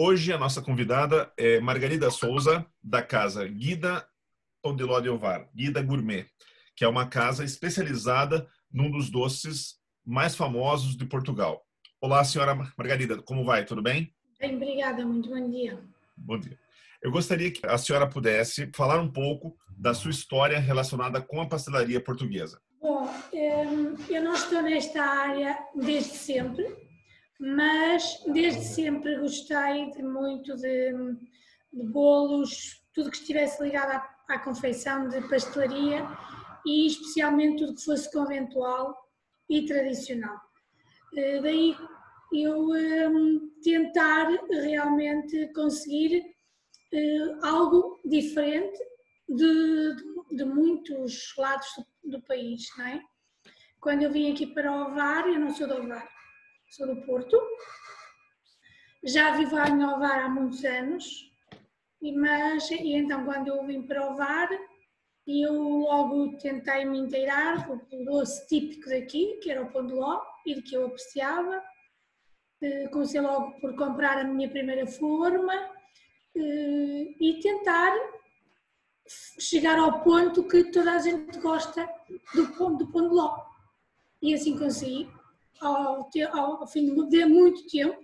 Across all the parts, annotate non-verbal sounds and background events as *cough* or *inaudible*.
Hoje a nossa convidada é Margarida Souza, da casa Guida Pondeló de Ovar, Guida Gourmet, que é uma casa especializada num dos doces mais famosos de Portugal. Olá, senhora Margarida, como vai? Tudo bem? Bem, obrigada, muito bom dia. Bom dia. Eu gostaria que a senhora pudesse falar um pouco da sua história relacionada com a pastelaria portuguesa. Bom, hum, eu não estou nesta área desde sempre, mas desde sempre gostei de muito de, de bolos, tudo que estivesse ligado à, à, confeição de pastelaria e especialmente tudo que fosse conventual e tradicional. Eh, daí eu um, tentar realmente conseguir uh, algo diferente de, de, de, muitos lados do, do país, não é? Quando eu vim aqui para Ovar, eu não sou do Ovar, sou do Porto. Já vivo em Ovar há muitos anos, mas e então quando eu vim para Ovar, eu logo tentei me inteirar o doce típico daqui, que era o pão de ló, e de que eu apreciava. Eh, comecei logo por comprar a minha primeira forma eh, e tentar chegar ao ponto que toda a gente gosta do pão, do pão de ló. E assim consegui ao, ao, fim de muito tempo,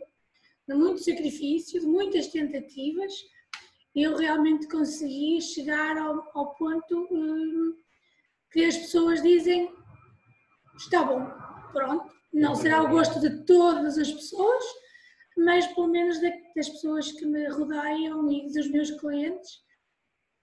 de muito sacrifício, de muitas tentativas, eu realmente consegui chegar ao, ao ponto hum, que as pessoas dizem está bom, pronto, não será o gosto de todas as pessoas, mas pelo menos das pessoas que me rodeiam e dos meus clientes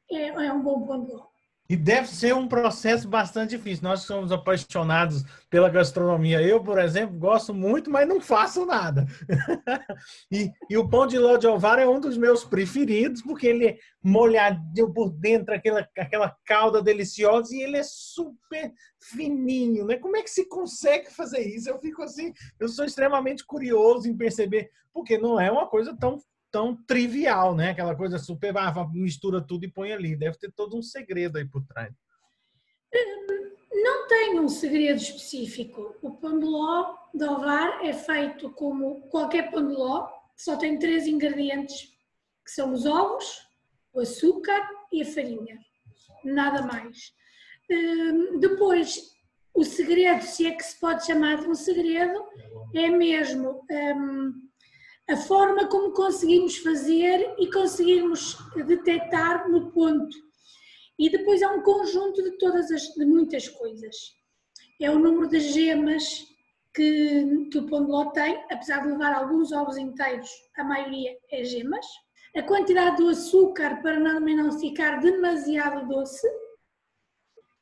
é, é um bom ponto. E deve ser um processo bastante difícil. Nós somos apaixonados pela gastronomia. Eu, por exemplo, gosto muito, mas não faço nada. *laughs* e, e, o pão de ló de ovar é um dos meus preferidos, porque ele é molhadinho por dentro, aquela, aquela calda deliciosa, e ele é super fininho. Né? Como é que se consegue fazer isso? Eu fico assim, eu sou extremamente curioso em perceber, porque não é uma coisa tão tão trivial, né? Aquela coisa super, ah, mistura tudo e põe ali. Deve ter todo um segredo aí por trás. Não tem um segredo específico. O pão de ló de ovar é feito como qualquer pão de ló, só tem três ingredientes, que são os ovos, o açúcar e a farinha. Nada mais. Hum, depois, o segredo, se é que se pode chamar de um segredo, é mesmo hum, a forma como conseguimos fazer e conseguirmos detectar no ponto. E depois há um conjunto de todas as, de muitas coisas. É o número de gemas que, que o pão tem, apesar de levar alguns ovos inteiros, a maioria é gemas. A quantidade do açúcar para também não ficar demasiado doce.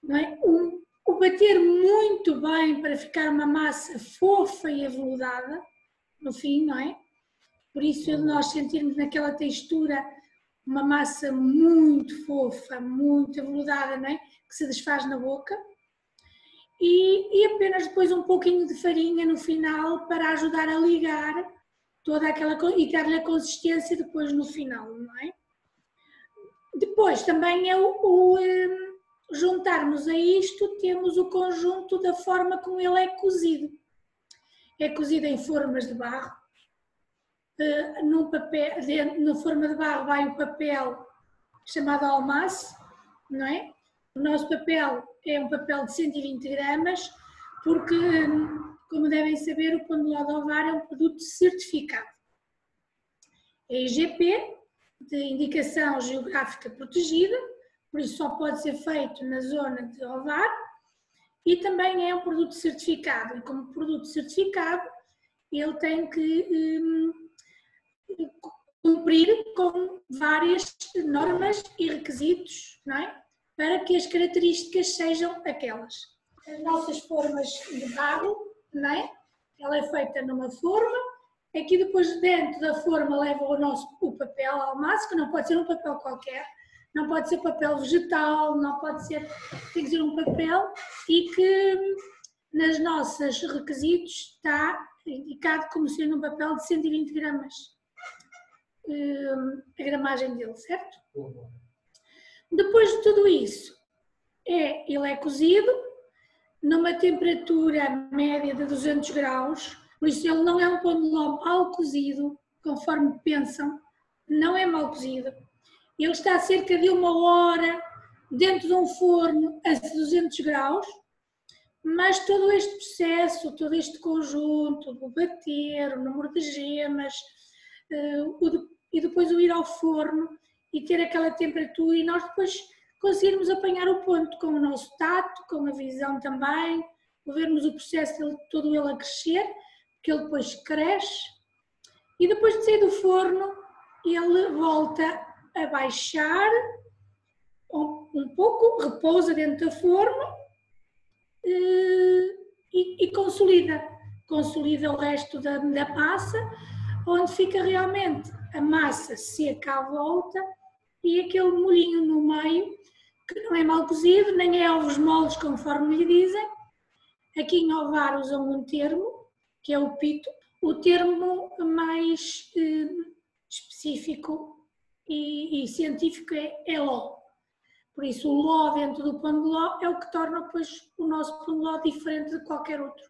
Não é? o, o bater muito bem para ficar uma massa fofa e aveludada, no fim, não é? Por isso, nós sentirmos naquela textura uma massa muito fofa, muito aveludada, não é? que se desfaz na boca. E, e, apenas depois um pouquinho de farinha no final para ajudar a ligar toda aquela e dar-lhe a consistência depois no final, não é? Depois também é o, o um, juntarmos a isto, temos o conjunto da forma como ele é cozido. É cozido em formas de barro, uh, num papel, dentro, na forma de barro vai o papel chamado almaço, não é? O nosso papel é um papel de 120 gramas, porque, como devem saber, o pão de ovar é um produto certificado. É IGP, de indicação geográfica protegida, por isso só pode ser feito na zona de ovar, e também é um produto certificado. E como produto certificado, ele tem que um, cumprir com várias normas e requisitos, não é? Para que as características sejam aquelas. As nossas formas de barro, não é? Ela é feita numa forma, aqui depois dentro da forma leva o nosso o papel almaço, que não pode ser um papel qualquer, não pode ser papel vegetal, não pode ser, tem que ser um papel e que nas nossas requisitos está indicado como sendo um papel de 120 gramas a gramagem dele, certo? Depois de tudo isso, é, ele é cozido numa temperatura média de 200 graus, por isso ele não é um pão de ló mal cozido, conforme pensam, não é mal cozido. Ele está a cerca de uma hora dentro de um forno a 200 graus, mas todo este processo, todo este conjunto, o bater, o número de gemas, uh, e depois o ir ao forno e ter aquela temperatura e nós depois conseguirmos apanhar o ponto com o nosso tato, com a visão também, vermos o processo todo ele a crescer, que ele depois cresce. E depois de sair do forno ele volta a baixar um, um pouco, repousa dentro do forno eh, e, e, consolida, consolida o resto da, da massa, onde fica realmente a massa seca à volta e aquele molhinho no meio, que não é mal cozido, nem é ovos moles conforme lhe dizem. Aqui em Ovar usam um termo, que é o pito, o termo mais eh, específico e, e, científico é, é ló. Por isso, o ló dentro do pão de ló é o que torna depois o nosso pão de ló diferente de qualquer outro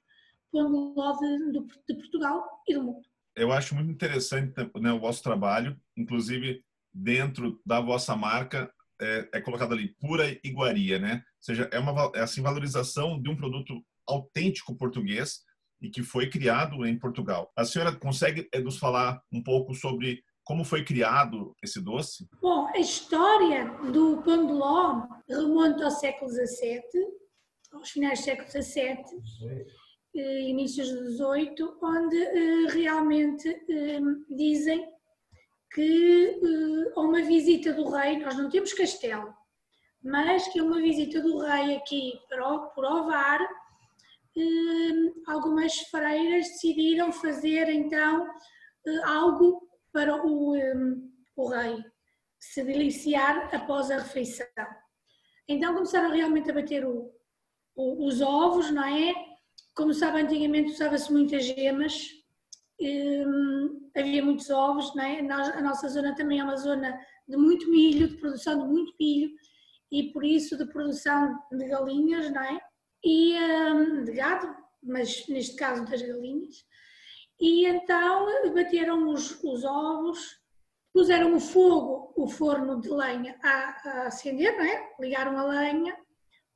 pão de ló de, de, de Portugal e do mundo. Eu acho muito interessante né, o vosso trabalho, inclusive dentro da vossa marca é, é colocado ali pura iguaria, né? Ou seja, é uma é assim valorização de um produto autêntico português e que foi criado em Portugal. A senhora consegue é, nos falar um pouco sobre como foi criado esse doce? Bom, a história do pão de ló remonta ao século XVII, aos finais do século XVII, eh, inícios do XVIII, onde eh, realmente eh, dizem que a uma visita do rei, nós não temos castelo, mas que uma visita do rei aqui por Ovar, algumas freiras decidiram fazer então algo para o, o rei se deliciar após a refeição. Então começaram realmente a bater o, o, os ovos, não é? Como sabe, antigamente usava-se muitas gemas, um, havia muitos ovos, não é? A nossa zona também é uma zona de muito milho, de produção de muito milho, e por isso de produção de galinhas, não é? E um, de gado, mas neste caso das galinhas. E então bateram os, os ovos, puseram o fogo, o forno de lenha a, a acender, não é? ligaram a lenha,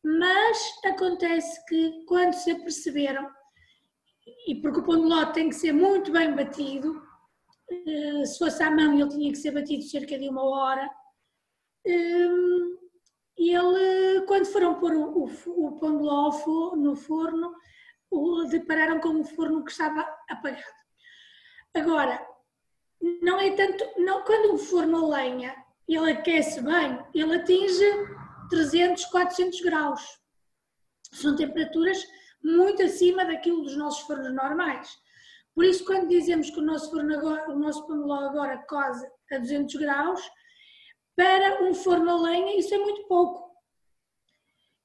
mas acontece que quando se aperceberam, e porque o pão de ló tem que ser muito bem batido, eh, se fosse à mão ele tinha que ser batido cerca de uma hora, eh, ele, quando foram pôr o pão de ló no forno, depararam com um forno que estava apagado. Agora, não é tanto, não, quando um forno a lenha ele aquece bem, ele atinge 300, 400 graus. São temperaturas muito acima daquilo dos nossos fornos normais. Por isso, quando dizemos que o nosso forno agora, o nosso paneló agora cose a 200 graus, para um forno a lenha isso é muito pouco.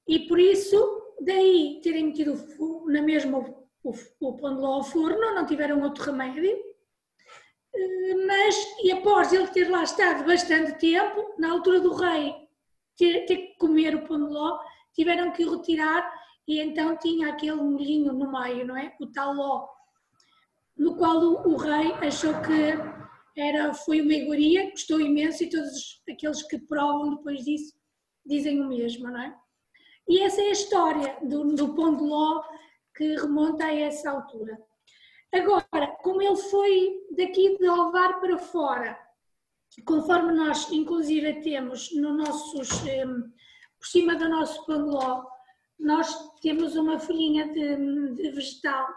E por isso daí terem metido na mesma o, o pão ao forno, não tiveram outro remédio, eh, mas e após ele ter lá estado bastante tempo, na altura do rei ter, ter que comer o pão de ló, tiveram que o retirar e então tinha aquele molhinho no meio, não é? O tal ló, no qual o, o rei achou que era, foi uma iguaria, gostou imenso e todos aqueles que provam depois disso dizem o mesmo, não é? E essa é a história do, do Pão de Ló que remonta a essa altura. Agora, como ele foi daqui de Alvar para fora, conforme nós inclusive temos no nossos, por cima do nosso pão de ló, nós temos uma folhinha de, de, vegetal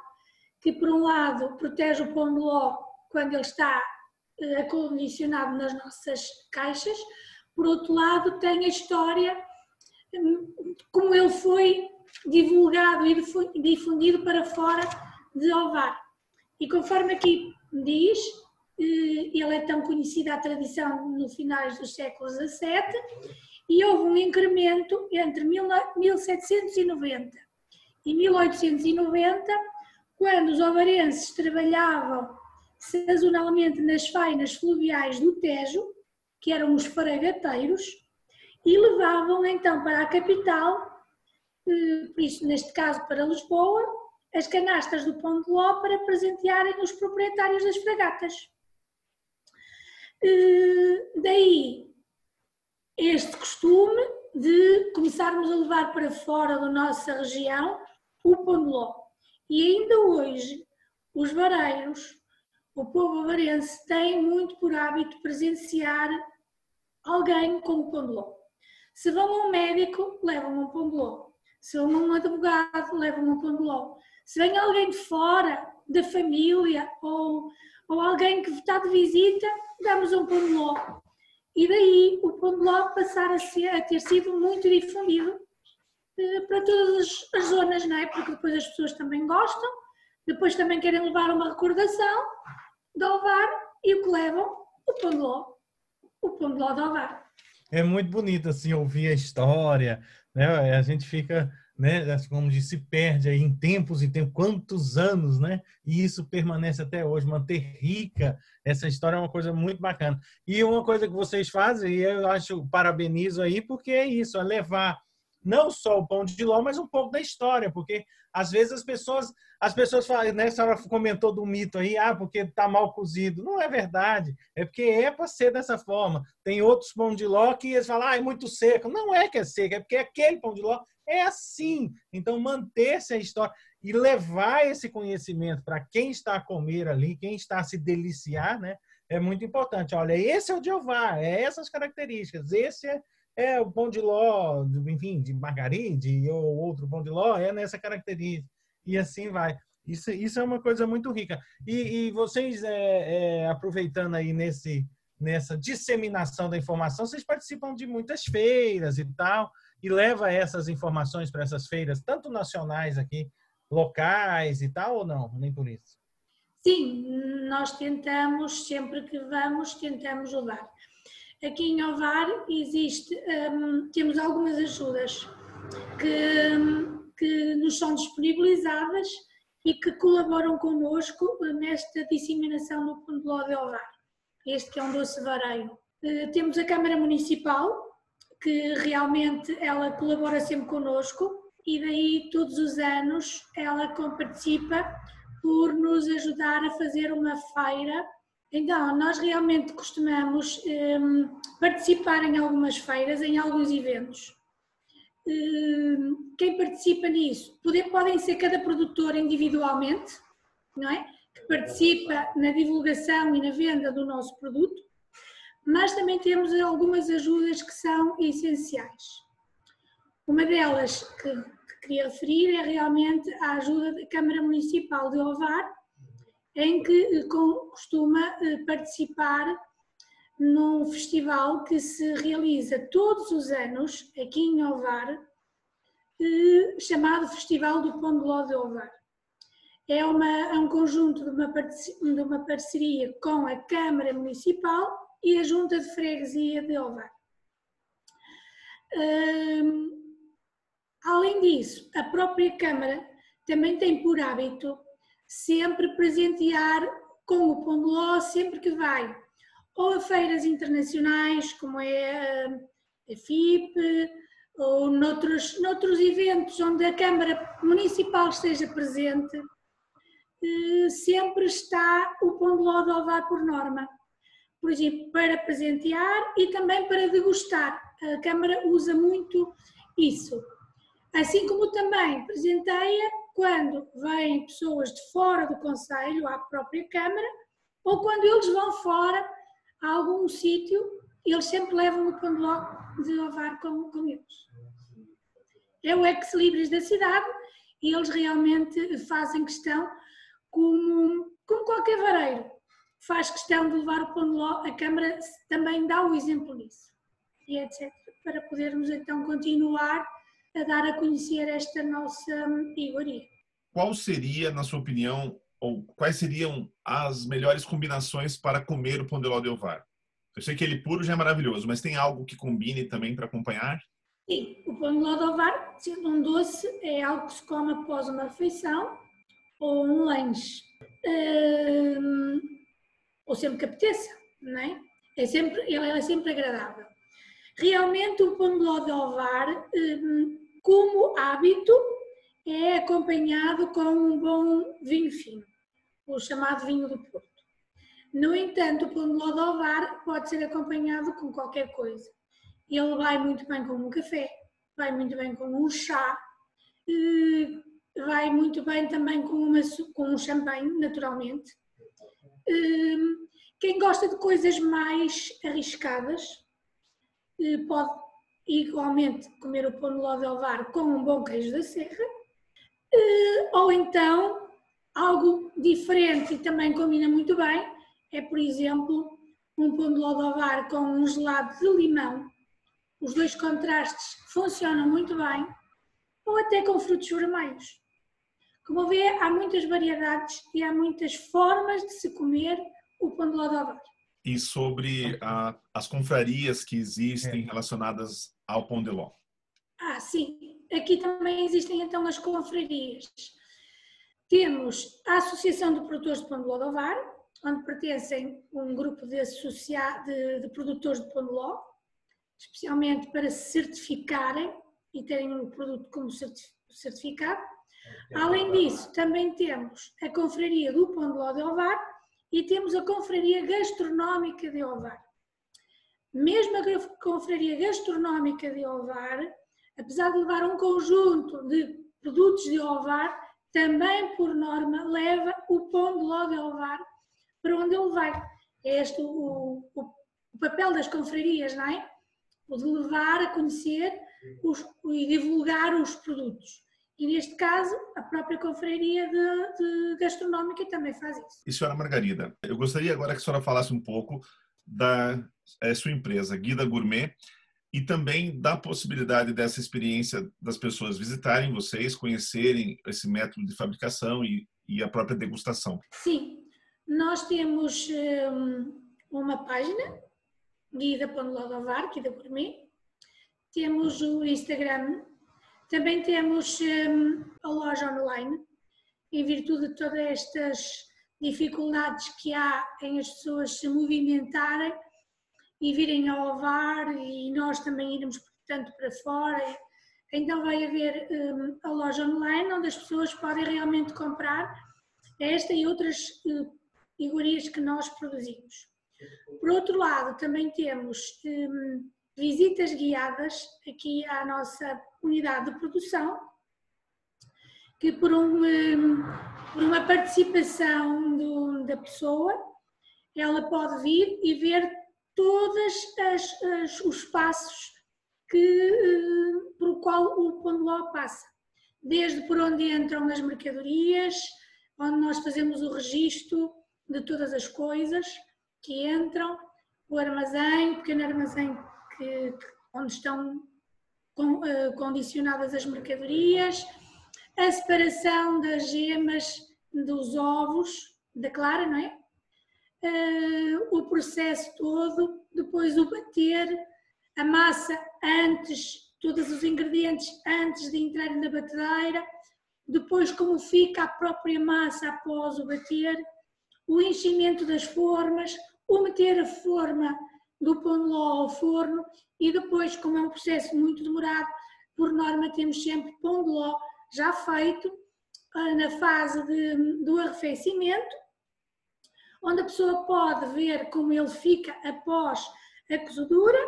que por um lado protege o pão de ló quando ele está eh, acondicionado nas nossas caixas, por outro lado tem a história como ele foi divulgado e difundido para fora de Ovar. E conforme aqui diz, ele é tão conhecido à tradição no finais dos séculos XVII, e houve um incremento entre 1790 e 1890, quando os ovarenses trabalhavam sazonalmente nas fainas fluviais do Tejo, que eram os faregateiros, e levavam então para a capital, eh, por isso neste caso para Lisboa, as canastas do Pão de Ló para presentearem os proprietários das fragatas. Eh, daí este costume de começarmos a levar para fora da nossa região o pão de ló. E ainda hoje, os vareiros, o povo avarense, tem muito por hábito presenciar alguém com o pão de ló. Se vão a um médico, levam um pão de ló. Se vão a um advogado, levam um pão de ló. Se vem alguém de fora, da família, ou, ou alguém que está de visita, damos um pão de ló. E daí o pão de ló passar a, ser, a ter sido muito difundido eh, para todas as zonas, não é? Porque depois as pessoas também gostam, depois também querem levar uma recordação de Alvar e o que levam? O pão de ló. O pão de ló de Alvar. É muito bonito assim ouvir a história, né? A gente fica, né, como diz, se perde aí em tempos e tem quantos anos, né? E isso permanece até hoje, manter rica essa história é uma coisa muito bacana. E uma coisa que vocês fazem, e eu acho, parabenizo aí, porque é isso, é levar não só o pão de ló, mas um pouco da história, porque às vezes as pessoas, as pessoas falam, né, a senhora comentou do mito aí, ah, porque está mal cozido. Não é verdade, é porque é para ser dessa forma. Tem outros pão de ló que eles falam, ah, é muito seco. Não é que é seco, é porque aquele pão de ló é assim. Então, manter-se a história e levar esse conhecimento para quem está a comer ali, quem está a se deliciar, né? É muito importante. Olha, esse é o Jeová, é essas características, esse é, é o pão de ló, enfim, de margaride ou outro pão de ló, é nessa característica. E assim vai. Isso, isso é uma coisa muito rica. E, e vocês, é, é, aproveitando aí nesse, nessa disseminação da informação, vocês participam de muitas feiras e tal, e leva essas informações para essas feiras, tanto nacionais aqui locais e tal, ou não? Nem por isso? Sim, nós tentamos, sempre que vamos, tentamos levar. Aqui em Ovar existe, um, temos algumas ajudas que, que nos são disponibilizadas e que colaboram connosco nesta disseminação do Pão de Ovar. Este que é um doce vareiro. Eh, temos a Câmara Municipal, que realmente ela colabora sempre connosco e daí todos os anos ela participa por nos ajudar a fazer uma feira. Então, nós realmente costumamos um, participar em algumas feiras, em alguns eventos. Um, quem participa nisso? Poder, podem ser cada produtor individualmente, não é? Que participa na divulgação e na venda do nosso produto, mas também temos algumas ajudas que são essenciais. Uma delas que, que queria referir é realmente a ajuda da Câmara Municipal de Ovar, em que eh, costuma eh, participar num festival que se realiza todos os anos aqui em Ovar, eh, chamado Festival do Pão de Ló de Ovar. É, uma, é um conjunto de uma, de uma parceria com a Câmara Municipal e a Junta de Freguesia de Ovar. Além disso, a própria Câmara também tem por hábito sempre presentear com o Pão de Ló sempre que vai ou a feiras internacionais, como é a FIP, ou noutros, noutros eventos onde a Câmara Municipal esteja presente, eh, sempre está o Pão de Ló de Ovar por norma. Por exemplo, para presentear e também para degustar. A Câmara usa muito isso. Assim como também presenteia quando vêm pessoas de fora do Conselho à própria Câmara ou quando eles vão fora a algum sítio, eles sempre levam o pão de de ovar com, com eles. É o ex-libris da cidade e eles realmente fazem questão, como, como qualquer vareiro, faz questão de levar o pão de ló, a Câmara também dá o exemplo disso. E etc. Para podermos então continuar a dar a conhecer esta nossa iguaria. Qual seria, na sua opinião, ou quais seriam as melhores combinações para comer o pão de ló de ovar? Eu sei que ele puro já é maravilhoso, mas tem algo que combine também para acompanhar? Sim, o pão de ló de ovar, sendo um doce, é algo que se come após uma refeição ou um lanche. Hum, ou sempre que apeteça, não é? é sempre, ele é sempre agradável. Realmente o pão de ló de ovar, hum, como hábito, é acompanhado com um bom vinho fino, o chamado vinho do Porto. No entanto, o pão de ló de ovar pode ser acompanhado com qualquer coisa. Ele vai muito bem com um café, vai muito bem com um chá, vai muito bem também com, uma, com um champanhe, naturalmente. Quem gosta de coisas mais arriscadas pode igualmente comer o pão de ló de ovar com um bom queijo da serra, ou então algo diferente e também combina muito bem, é, por exemplo, um pão de lodovar com um gelado de limão. Os dois contrastes funcionam muito bem, ou até com frutos vermelhos. Como vê, há muitas variedades e há muitas formas de se comer o pão de lodovar. E sobre a, as confrarias que existem é. relacionadas ao pão de ló? Ah, sim. Aqui também existem então as confrarias. Temos a Associação de Produtores de Pão de Lodovar, onde pertencem um grupo de, associa... de, de produtores de pão de ló, especialmente para se certificarem e terem o produto como certificado. Além disso, também temos a Confraria do Pão de Ló de Ovar e temos a Confraria Gastronómica de Ovar. Mesmo a Confraria Gastronómica de Ovar, apesar de levar um conjunto de produtos de ovar, também por norma leva o pão de ló de ovar para onde ele vai. É este o, o, o papel das confrarias, não é? O de levar a conhecer os, e divulgar os produtos. E neste caso, a própria confraria de, de gastronómica também faz isso. E senhora Margarida, eu gostaria agora que a senhora falasse um pouco da é, sua empresa, Guida Gourmet, e também da possibilidade dessa experiência das pessoas visitarem vocês, conhecerem esse método de fabricação e, e a própria degustação. Sim, nós temos um, uma página, guida.lodovar, Guida Gourmet, temos o Instagram, também temos um, a loja online, em virtude de todas estas dificuldades que há em as pessoas se movimentarem e virem ao Ovar e nós também irmos, portanto, para fora. Então vai haver um, a loja online onde as pessoas podem realmente comprar esta e outras uh, iguarias que nós produzimos. Por outro lado, também temos hum, visitas guiadas aqui à nossa unidade de produção, que por, um, hum, por uma participação do, da pessoa, ela pode vir e ver todos os passos que, hum, por qual o Pão de Ló passa. Desde por onde entram as mercadorias, onde nós fazemos o registro de todas as coisas que entram, o armazém, o pequeno armazém onde estão condicionadas as mercadorias, a separação das gemas dos ovos da clara, não é? Uh, o processo todo, depois o bater, a massa antes, todos os ingredientes antes de entrarem na batedeira, depois como fica a própria massa após o bater, o enchimento das formas, o meter a forma do pão ao forno e depois, como é um processo muito demorado, por norma temos sempre pão de ló já feito ah, na fase de, do arrefecimento, onde a pessoa pode ver como ele fica após a cozedura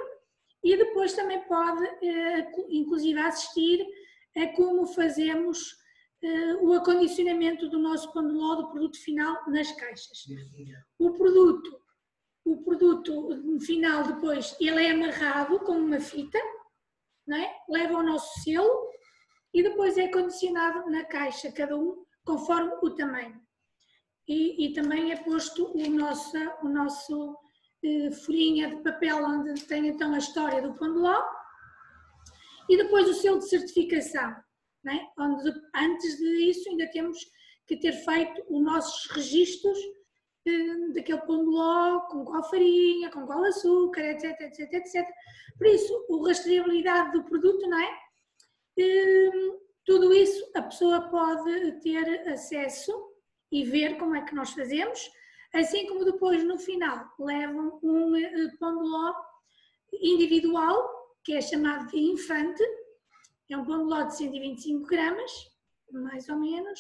e depois também pode, eh, inclusive, assistir a como fazemos uh, o acondicionamento do nosso pão de ló do produto final nas caixas. O produto, o produto final depois, ele é amarrado com uma fita, não é? leva o nosso selo e depois é acondicionado na caixa, cada um conforme o tamanho. E, e também é posto o nosso, o nosso eh, folhinha de papel onde tem então a história do pão e depois o selo de certificação né? onde antes disso ainda temos que ter feito os nossos registros daquele pão de ló, com qual farinha, com qual açúcar, etc, etc, etc. Por isso, a rastreabilidade do produto, não é? Eh, tudo isso a pessoa pode ter acesso e ver como é que nós fazemos, assim como depois no final levam um eh, pão de ló individual, que é chamado de infante, é um pão de ló de 125 gramas, mais ou menos,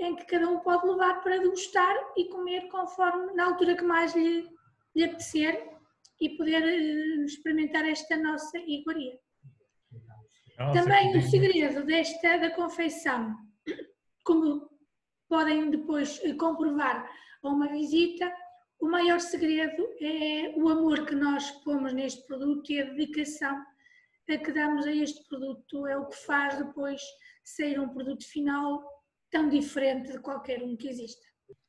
em que cada um pode levar para degustar e comer conforme, na altura que mais lhe, lhe apetecer e poder uh, experimentar esta nossa iguaria. Nossa, Também o segredo desta da confeição, como podem depois eh, comprovar a uma visita, o maior segredo é o amor que nós pomos neste produto e a dedicação que damos a este produto é o que faz depois sair um produto final tão diferente de qualquer um que exista.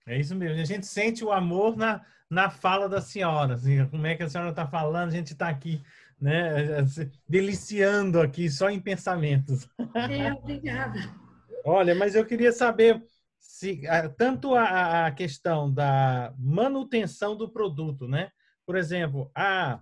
É isso mesmo, a gente sente o amor na, na fala da senhora, assim, como é que a senhora está falando, a gente está aqui, né, deliciando aqui só em pensamentos. É, obrigada. Olha, mas eu queria saber se tanto a, a questão da manutenção do produto, né? Por exemplo, ah,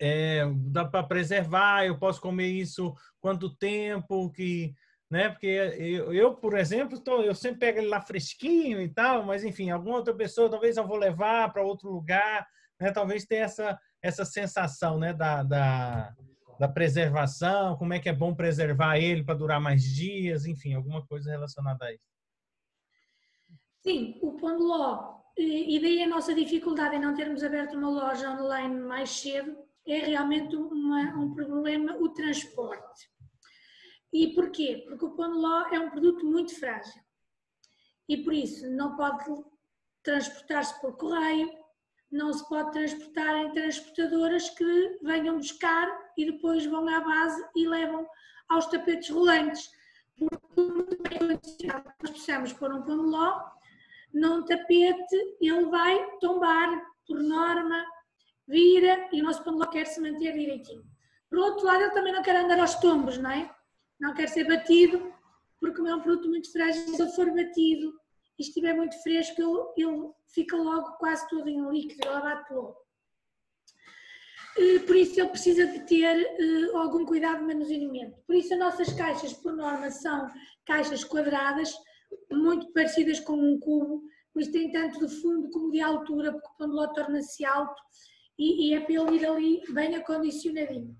é, dá para preservar, eu posso comer isso quanto tempo que né? Porque eu, eu, por exemplo, tô, eu sempre pego ele lá fresquinho e tal, mas enfim, alguma outra pessoa talvez eu vou levar para outro lugar, né? Talvez tenha essa essa sensação, né, da, da, da preservação, como é que é bom preservar ele para durar mais dias, enfim, alguma coisa relacionada a isso. Sim, o pão e daí a nossa dificuldade em não termos aberto uma loja online mais cedo, é realmente uma, um problema o transporte. E porquê? Porque o pão de ló é um produto muito frágil e por isso não pode transportar-se por correio, não se pode transportar em transportadoras que venham buscar e depois vão à base e levam aos tapetes rolantes. Porque nós precisamos pôr um pão de ló num tapete, ele vai tombar por norma, vira e o nosso pão de ló quer se manter direitinho. Por outro lado, ele também não quer andar aos tombos, não é? Não quer ser batido, porque é um produto muito frágil, se ele for batido e estiver muito fresco, ele, ele fica logo quase todo em líquido, ele abate logo. Por isso ele precisa de ter uh, algum cuidado no manuseamento. Por isso as nossas caixas, por norma, são caixas quadradas, muito parecidas com um cubo, por isso tem tanto de fundo como de altura, porque o pão torna-se alto e, e é para ele ir ali bem acondicionadinho.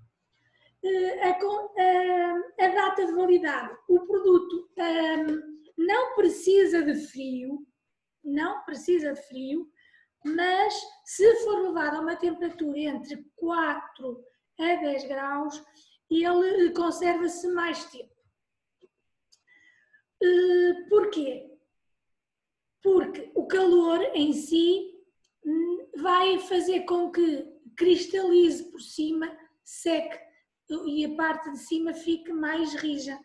Eh, a, a, a, data de validade. O produto um, ehm, não precisa de frio, não precisa de frio, mas se for levado a uma temperatura entre 4 a 10 graus, ele conserva-se mais tempo. Porquê? Porque o calor em si hum, vai fazer com que cristalize por cima, seque e a parte de cima fique mais rija,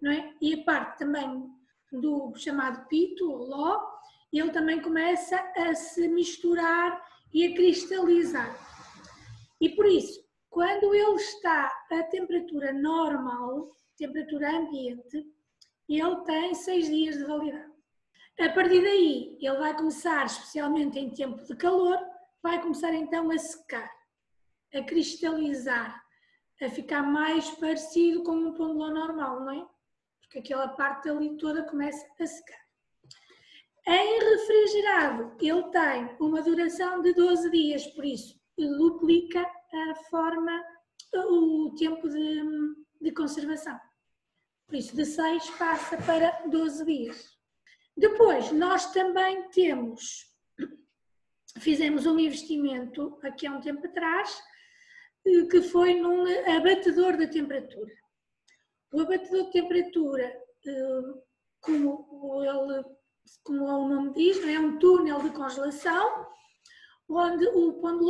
não é? E a parte também do chamado pito, ló, ele também começa a se misturar e a cristalizar. E por isso, quando ele está a temperatura normal, temperatura ambiente, ele tem seis dias de validade. A partir daí, ele vai começar, especialmente em tempo de calor, vai começar então a secar, a cristalizar, a ficar mais parecido com um pão de normal, não é? Porque aquela parte ali toda começa a secar. Em refrigerado, ele tem uma duração de 12 dias, por isso duplica a forma, o tempo de, de conservação. Por isso, de 6 passa para 12 dias. Depois, nós também temos, fizemos um investimento aqui há um tempo atrás, que foi num abatedor da temperatura. O abatedor de temperatura, eh, como, ele, como o nome diz, é um túnel de congelação, onde o pão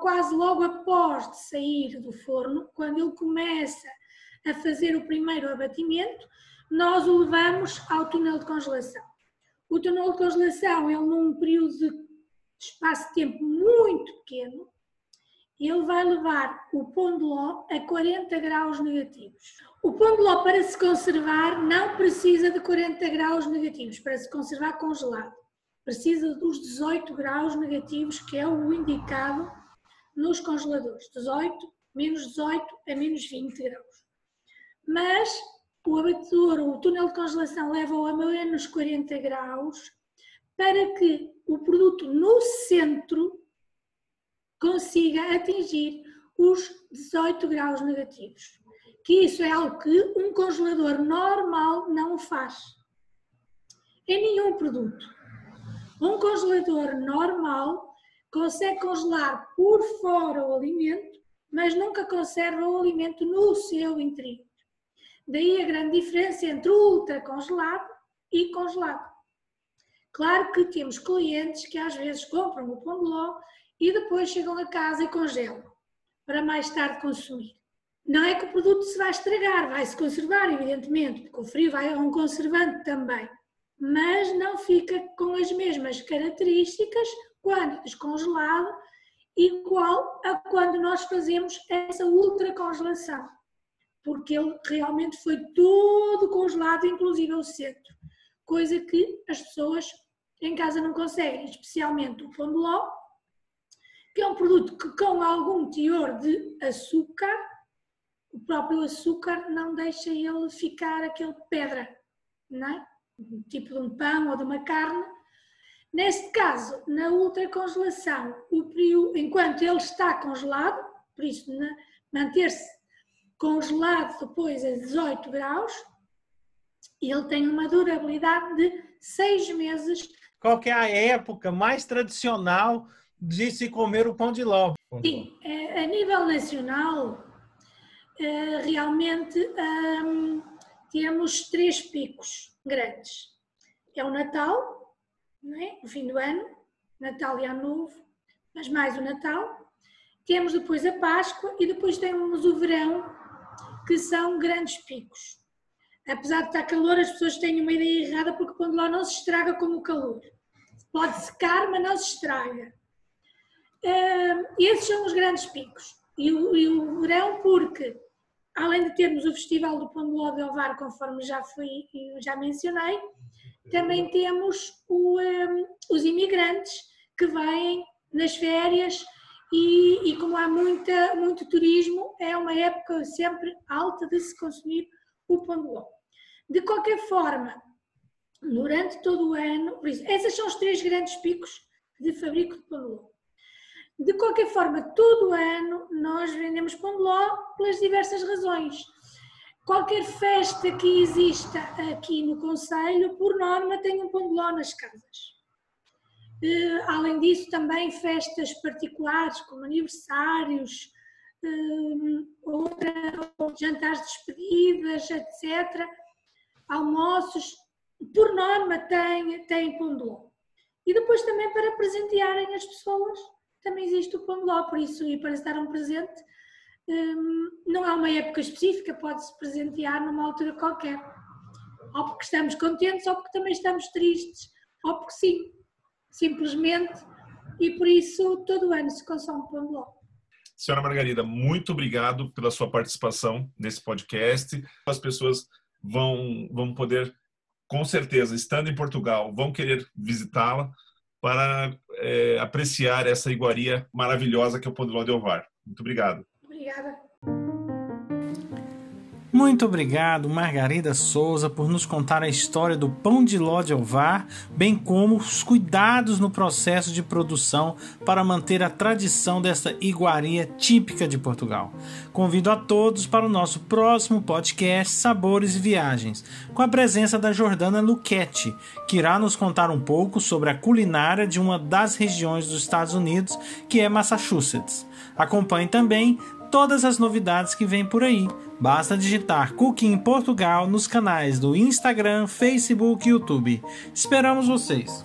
quase logo após de sair do forno, quando ele começa a fazer o primeiro abatimento, nós o levamos ao túnel de congelação. O túnel de congelação é num período de espaço de tempo muito pequeno, ele vai levar o pão de ló a 40 graus negativos. O pão de ló, para se conservar, não precisa de 40 graus negativos, para se conservar congelado. Precisa dos 18 graus negativos, que é o indicado nos congeladores. 18, menos 18 a menos 20 graus. Mas o abatedor, o túnel de congelação, leva-o a menos 40 graus para que o produto no centro consiga atingir os 18 graus negativos. Que isso é algo que um congelador normal não faz. Em nenhum produto. Um congelador normal consegue congelar por fora o alimento, mas nunca conserva o alimento no seu interior. Daí a grande diferença entre ultra congelado e congelado. Claro que temos clientes que às vezes compram o pão de ló e depois chegam a casa e congelam para mais tarde consumir. Não é que o produto se vai estragar, vai se conservar, evidentemente, porque o frio vai a um conservante também, mas não fica com as mesmas características quando descongelado, igual a quando nós fazemos essa ultracongelação, porque ele realmente foi todo congelado, inclusive o centro, coisa que as pessoas em casa não conseguem, especialmente o pão de ló, que é um produto que com algum teor de açúcar, o próprio açúcar não deixa ele ficar aquele pedra, não é? tipo de um pão ou de uma carne. Neste caso, na ultracongelação, o período, enquanto ele está congelado, por isso manter-se congelado depois a 18 graus, ele tem uma durabilidade de 6 meses qual é a época mais tradicional de se comer o pão de ló? Sim, é, a nível nacional, é, realmente hum, temos três picos grandes. É o Natal, é? o fim do ano, Natal e Ano Novo, mas mais o Natal. Temos depois a Páscoa e depois temos o verão, que são grandes picos apesar de estar calor, as pessoas têm uma ideia errada porque o pão de ló não se estraga com o calor. Pode secar, mas não se estraga. Uh, esses são os grandes picos. E o, e o, verão, porque além de termos o Festival do Pão de Ló de Ovar, conforme já, fui, já mencionei, também temos o, um, os imigrantes que vêm nas férias e, e, como há muita, muito turismo, é uma época sempre alta de se consumir o pão de ló. De qualquer forma, durante todo o ano, por isso, esses são os três grandes picos de fabrico de pão de ló. De qualquer forma, todo ano nós vendemos pão de ló pelas diversas razões. Qualquer festa que exista aqui no Conselho, por norma, tem um pão de ló nas casas. Uh, além disso, também festas particulares, como aniversários, outra, jantares de despedidas, etc., almoços, por norma tem, tem pão de ló. E depois também para presentearem as pessoas, também existe o pão de ló, por isso, e para se dar um presente, hum, não há uma época específica, pode-se presentear numa altura qualquer. Ou porque estamos contentes, ou porque também estamos tristes, ou porque sim, simplesmente, e por isso todo ano se consome pão de ló. Senhora Margarida, muito obrigado pela sua participação nesse podcast. As pessoas vão, vão poder, com certeza, estando em Portugal, vão querer visitá-la para é, apreciar essa iguaria maravilhosa que é o Pão de Ló de Ovar. Muito obrigado. Obrigada. Muito obrigado, Margarida Souza, por nos contar a história do pão de ló de ovar, bem como os cuidados no processo de produção para manter a tradição desta iguaria típica de Portugal. Convido a todos para o nosso próximo podcast Sabores e Viagens, com a presença da Jordana Luchetti, que irá nos contar um pouco sobre a culinária de uma das regiões dos Estados Unidos, que é Massachusetts. Acompanhe também todas as novidades que vêm por aí. Basta digitar Cooking Portugal nos canais do Instagram, Facebook e YouTube. Esperamos vocês!